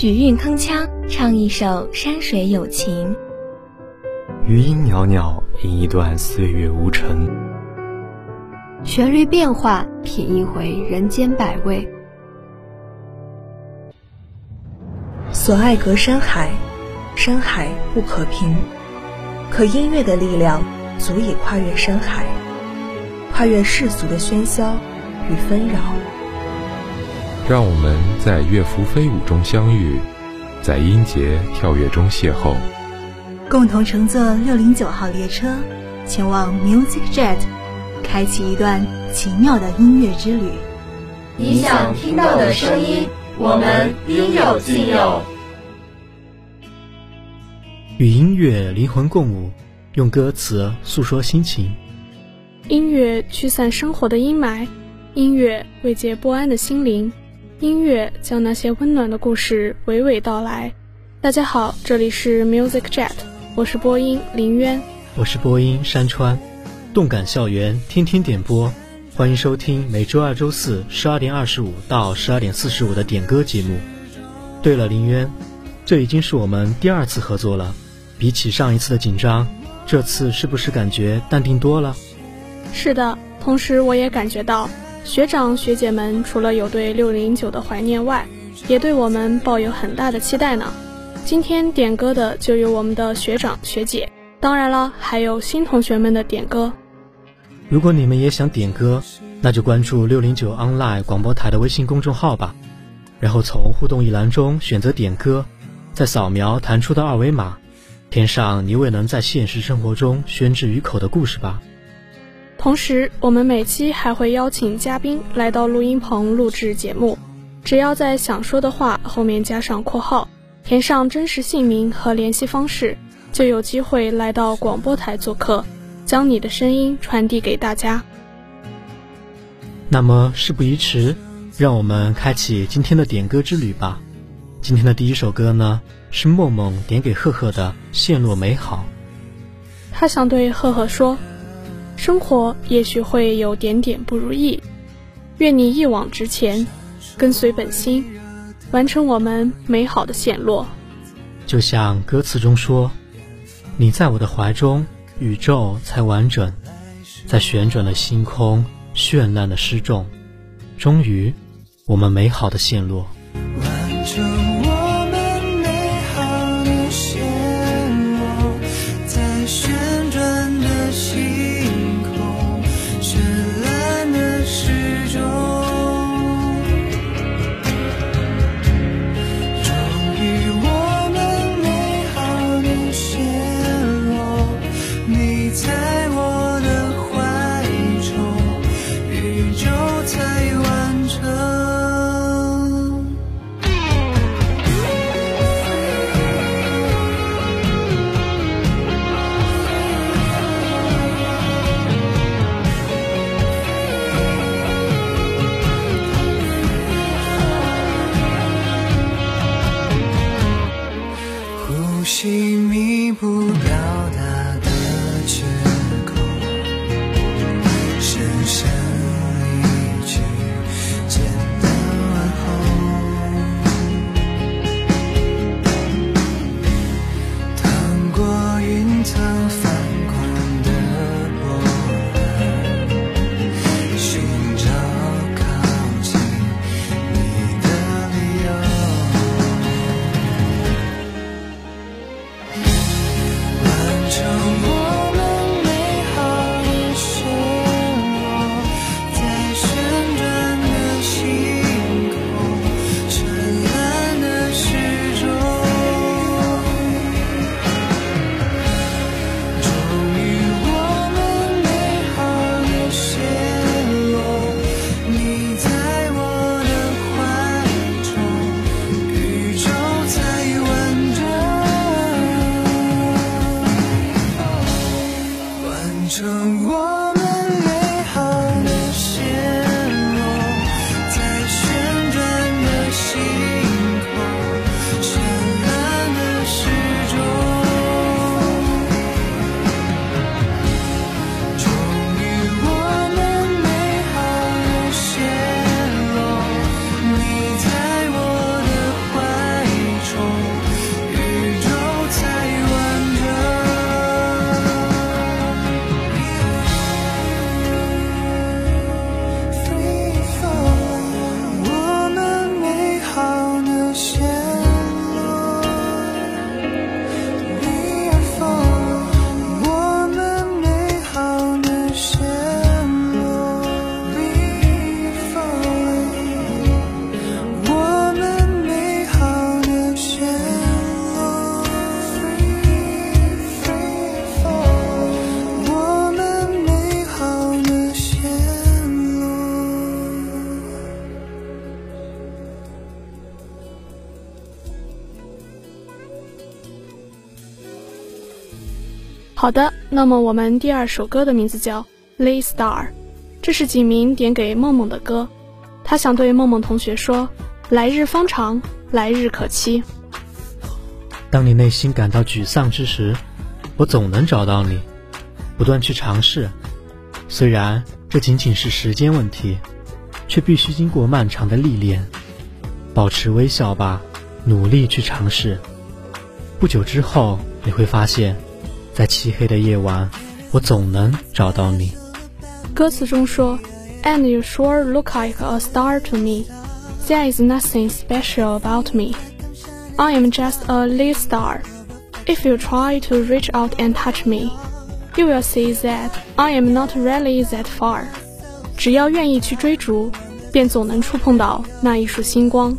许韵铿锵唱一首山水有情，余音袅袅吟一段岁月无尘，旋律变化品一回人间百味。所爱隔山海，山海不可平，可音乐的力量足以跨越山海，跨越世俗的喧嚣与纷扰。让我们在乐符飞舞中相遇，在音节跳跃中邂逅，共同乘坐六零九号列车，前往 Music Jet，开启一段奇妙的音乐之旅。你想听到的声音，我们应有尽有。与音乐灵魂共舞，用歌词诉说心情。音乐驱散生活的阴霾，音乐慰藉不安的心灵。音乐将那些温暖的故事娓娓道来。大家好，这里是 Music Jet，我是播音林渊，我是播音山川。动感校园天天点播，欢迎收听每周二、周四十二点二十五到十二点四十五的点歌节目。对了，林渊，这已经是我们第二次合作了。比起上一次的紧张，这次是不是感觉淡定多了？是的，同时我也感觉到。学长学姐们除了有对六零九的怀念外，也对我们抱有很大的期待呢。今天点歌的就有我们的学长学姐，当然了，还有新同学们的点歌。如果你们也想点歌，那就关注六零九 online 广播台的微信公众号吧，然后从互动一栏中选择点歌，再扫描弹出的二维码，填上你未能在现实生活中宣之于口的故事吧。同时，我们每期还会邀请嘉宾来到录音棚录制节目。只要在想说的话后面加上括号，填上真实姓名和联系方式，就有机会来到广播台做客，将你的声音传递给大家。那么事不宜迟，让我们开启今天的点歌之旅吧。今天的第一首歌呢，是梦梦点给赫赫的《陷落美好》。他想对赫赫说。生活也许会有点点不如意，愿你一往直前，跟随本心，完成我们美好的陷落。就像歌词中说：“你在我的怀中，宇宙才完整，在旋转的星空，绚烂的失重，终于，我们美好的陷落。”好的，那么我们第二首歌的名字叫《Lay Star》，这是景明点给梦梦的歌。他想对梦梦同学说：“来日方长，来日可期。”当你内心感到沮丧之时，我总能找到你，不断去尝试。虽然这仅仅是时间问题，却必须经过漫长的历练。保持微笑吧，努力去尝试。不久之后，你会发现。在漆黑的夜晚，我总能找到你。歌词中说：“And you sure look like a star to me. There is nothing special about me. I am just a little star. If you try to reach out and touch me, you will see that I am not really that far.” 只要愿意去追逐，便总能触碰到那一束星光。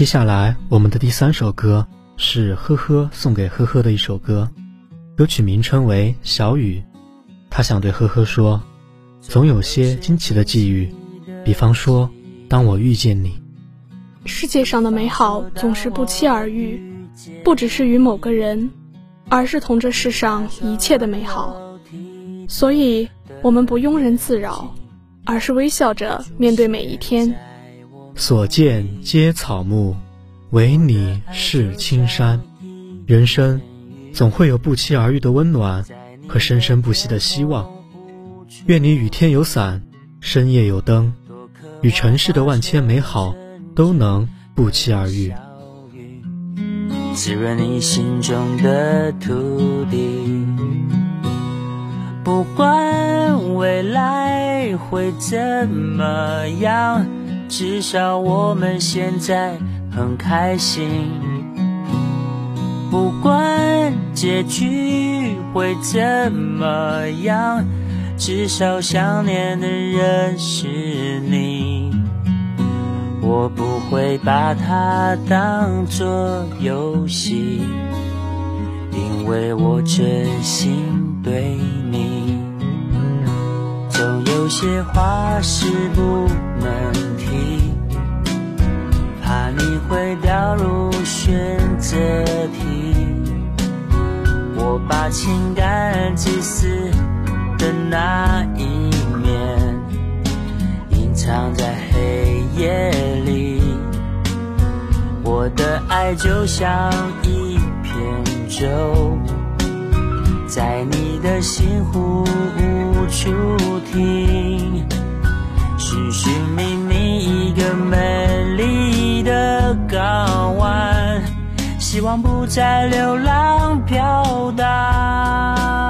接下来，我们的第三首歌是呵呵送给呵呵的一首歌，歌曲名称为《小雨》。他想对呵呵说：“总有些惊奇的际遇，比方说，当我遇见你。世界上的美好总是不期而遇，不只是与某个人，而是同这世上一切的美好。所以，我们不庸人自扰，而是微笑着面对每一天。所见皆草木，唯你是青山。人生总会有不期而遇的温暖和生生不息的希望。愿你雨天有伞，深夜有灯，与尘世的万千美好都能不期而遇。滋润你心中的土地，不管未来会怎么样，至少我们现在很开心。不管结局会怎么样，至少想念的人是你。我不会把它当作游戏，因为我真心对你。有些话是不能提，怕你会掉入选择题。我把情感自私的那一面隐藏在黑夜里，我的爱就像一片舟，在你的心湖无处停，寻寻觅觅一个美丽的港湾，希望不再流浪飘荡。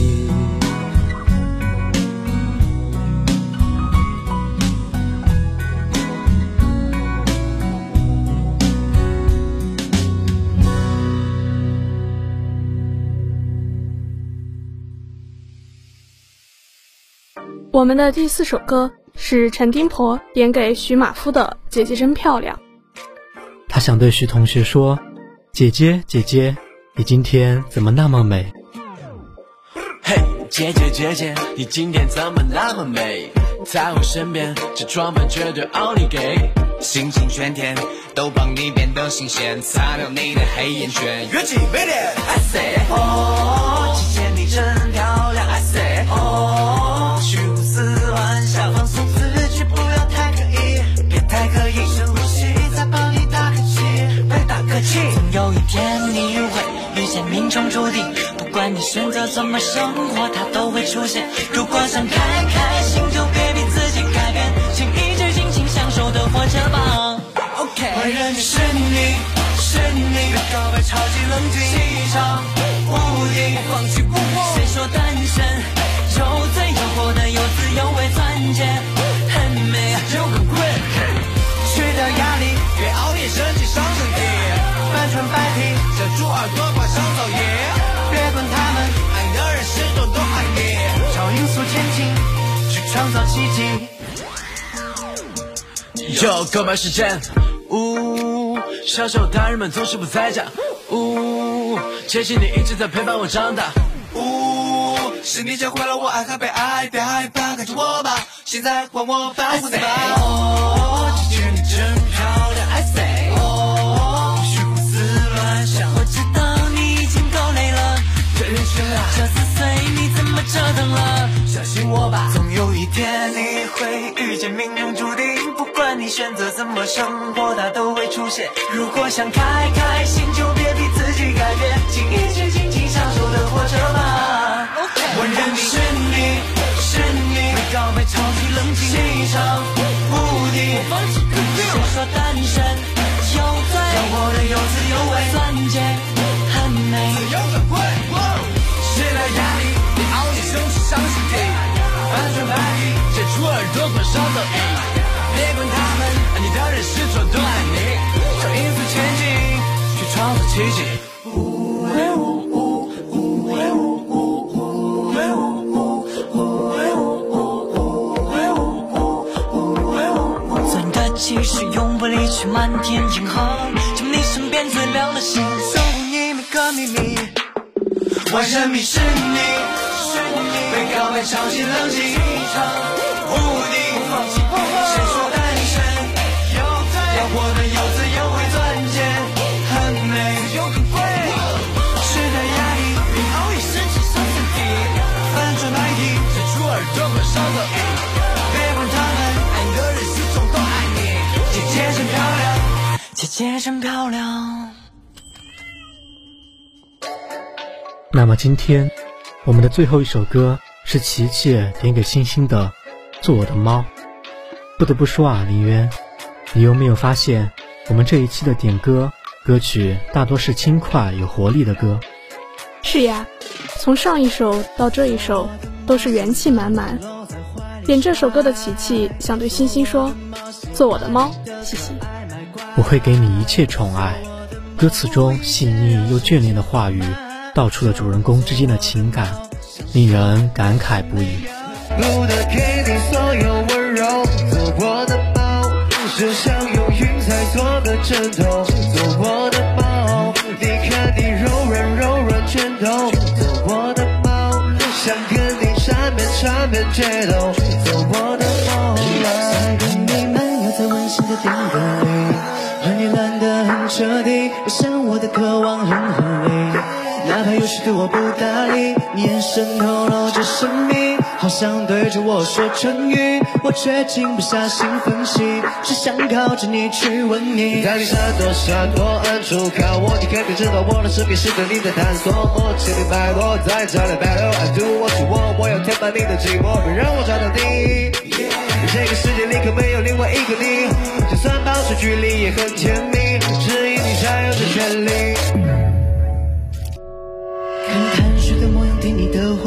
我们的第四首歌是陈丁婆点给徐马夫的《姐姐真漂亮》。他想对徐同学说。姐姐，姐姐，你今天怎么那么美？嘿，姐姐，姐姐，你今天怎么那么美？在我身边，这装扮绝对奥利给，心情全天都帮你变得新鲜，擦掉你的黑眼圈。越气越脸，I say，哦，有一天你会遇见命中注定，不管你选择怎么生活，它都会出现。如果想开开心，就别逼自己改变，请一直尽情享受的活着吧。OK，坏人就是你，是你，别告白超级冷静，气场无敌，不放弃不慌。谁说单身就最诱惑的，有滋有味，钻戒耳朵挂上噪音，别管他们，爱的人始终都爱你。超音速前进，去创造奇迹。有购买时间，呜，小时候大人们总是不在家，呜，谢谢你一直在陪伴我长大，呜，是你教会了我爱和被爱，别害怕，跟着我吧，现在换我保护你吧。折腾了。相信我吧，总有一天你会遇见命中注定。不管你选择怎么生活，它都会出现。如果想开开心，就别逼自己改变，请一起尽情享受的活着吧。我认定是你，是你，被告白超级冷静，欣赏无敌，谁说单身有罪？要活得有滋有味，钻戒很美。写出耳朵多少的意。别管他们，爱你的人是否都爱你，就一速前进，去创造奇迹。钻的其实永不离去漫天银河，将你身边最亮的星守护你每个秘密。我认命是你，被告白超级冷静，活得有滋有味，钻戒很美，又很贵。时代压抑，你熬夜生气伤心地，翻转白衣，写出耳朵多少的意。别管他们，爱的人始终都爱你。姐姐真漂亮，姐姐真漂亮。那么今天，我们的最后一首歌是琪琪点给星星的《做我的猫》。不得不说啊，林渊，你有没有发现，我们这一期的点歌歌曲大多是轻快有活力的歌？是呀，从上一首到这一首，都是元气满满。点这首歌的琪琪想对星星说：“做我的猫，嘻嘻。”我会给你一切宠爱。歌词中细腻又眷恋的话语，道出了主人公之间的情感，令人感慨不已。就像用云彩做个枕头，做我的猫。你看你柔软柔软拳头，做我的猫，想跟你缠绵缠绵决斗，做我的猫。在跟你漫游在温馨的定格里，和你懒得很彻底，我想我的渴望很合理。哪怕有时对我不搭理，你眼神透露着神秘，好像对着我说唇语，我却静不下心分析，只想靠着你去吻你。当你闪躲闪躲，暗处看我，你肯定知道我的身边是对你的探索。我千里百落，在这里 battle，I do what you want，我要填满你的寂寞，别让我找到你。这个世界里可没有另外一个你，就算保持距离也很甜蜜，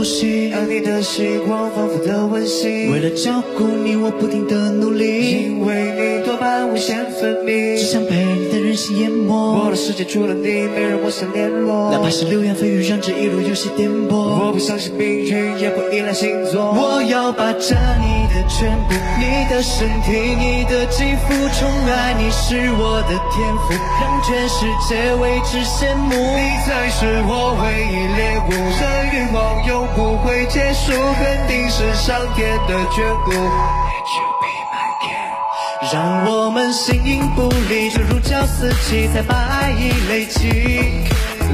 呼吸，爱你的时光仿佛的温馨。为了照顾你，我不停的努力，因为你多巴胺无限分泌，只想被你的任性淹没。我的世界除了你，没人我想联络，哪怕是流言蜚语，让这一路有些颠簸。我不相信命运，也不依赖星座。我要霸占你的全部，你的身体，你的肌肤，宠爱你是我的天赋，让全世界为之羡慕。你才是我唯一猎物，这欲望永不会结束，肯定是上天的眷顾。Let you be my king，让我们形影不离，就如胶似漆，才把爱意累积。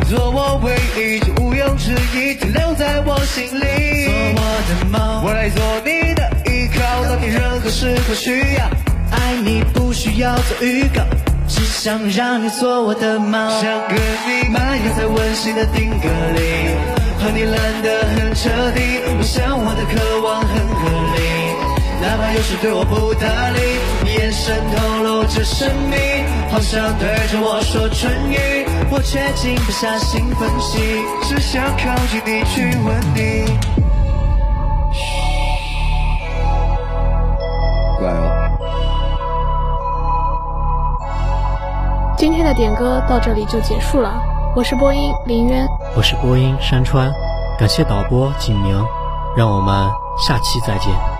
做我唯一，就毋庸置疑，停留在我心里。做我的猫，我来做你的依靠，当你任何时候需要，爱你不需要做预告。只想让你做我的猫，想跟你漫游在温馨的定格里，和你懒得很彻底。我想我的渴望很合理，哪怕有时对我不搭理，你眼神透露着神秘，好像对着我说唇语，我却静不下心分析，只想靠近你去吻你。乖哦。今天的点歌到这里就结束了，我是播音林渊，我是播音山川，感谢导播景明，让我们下期再见。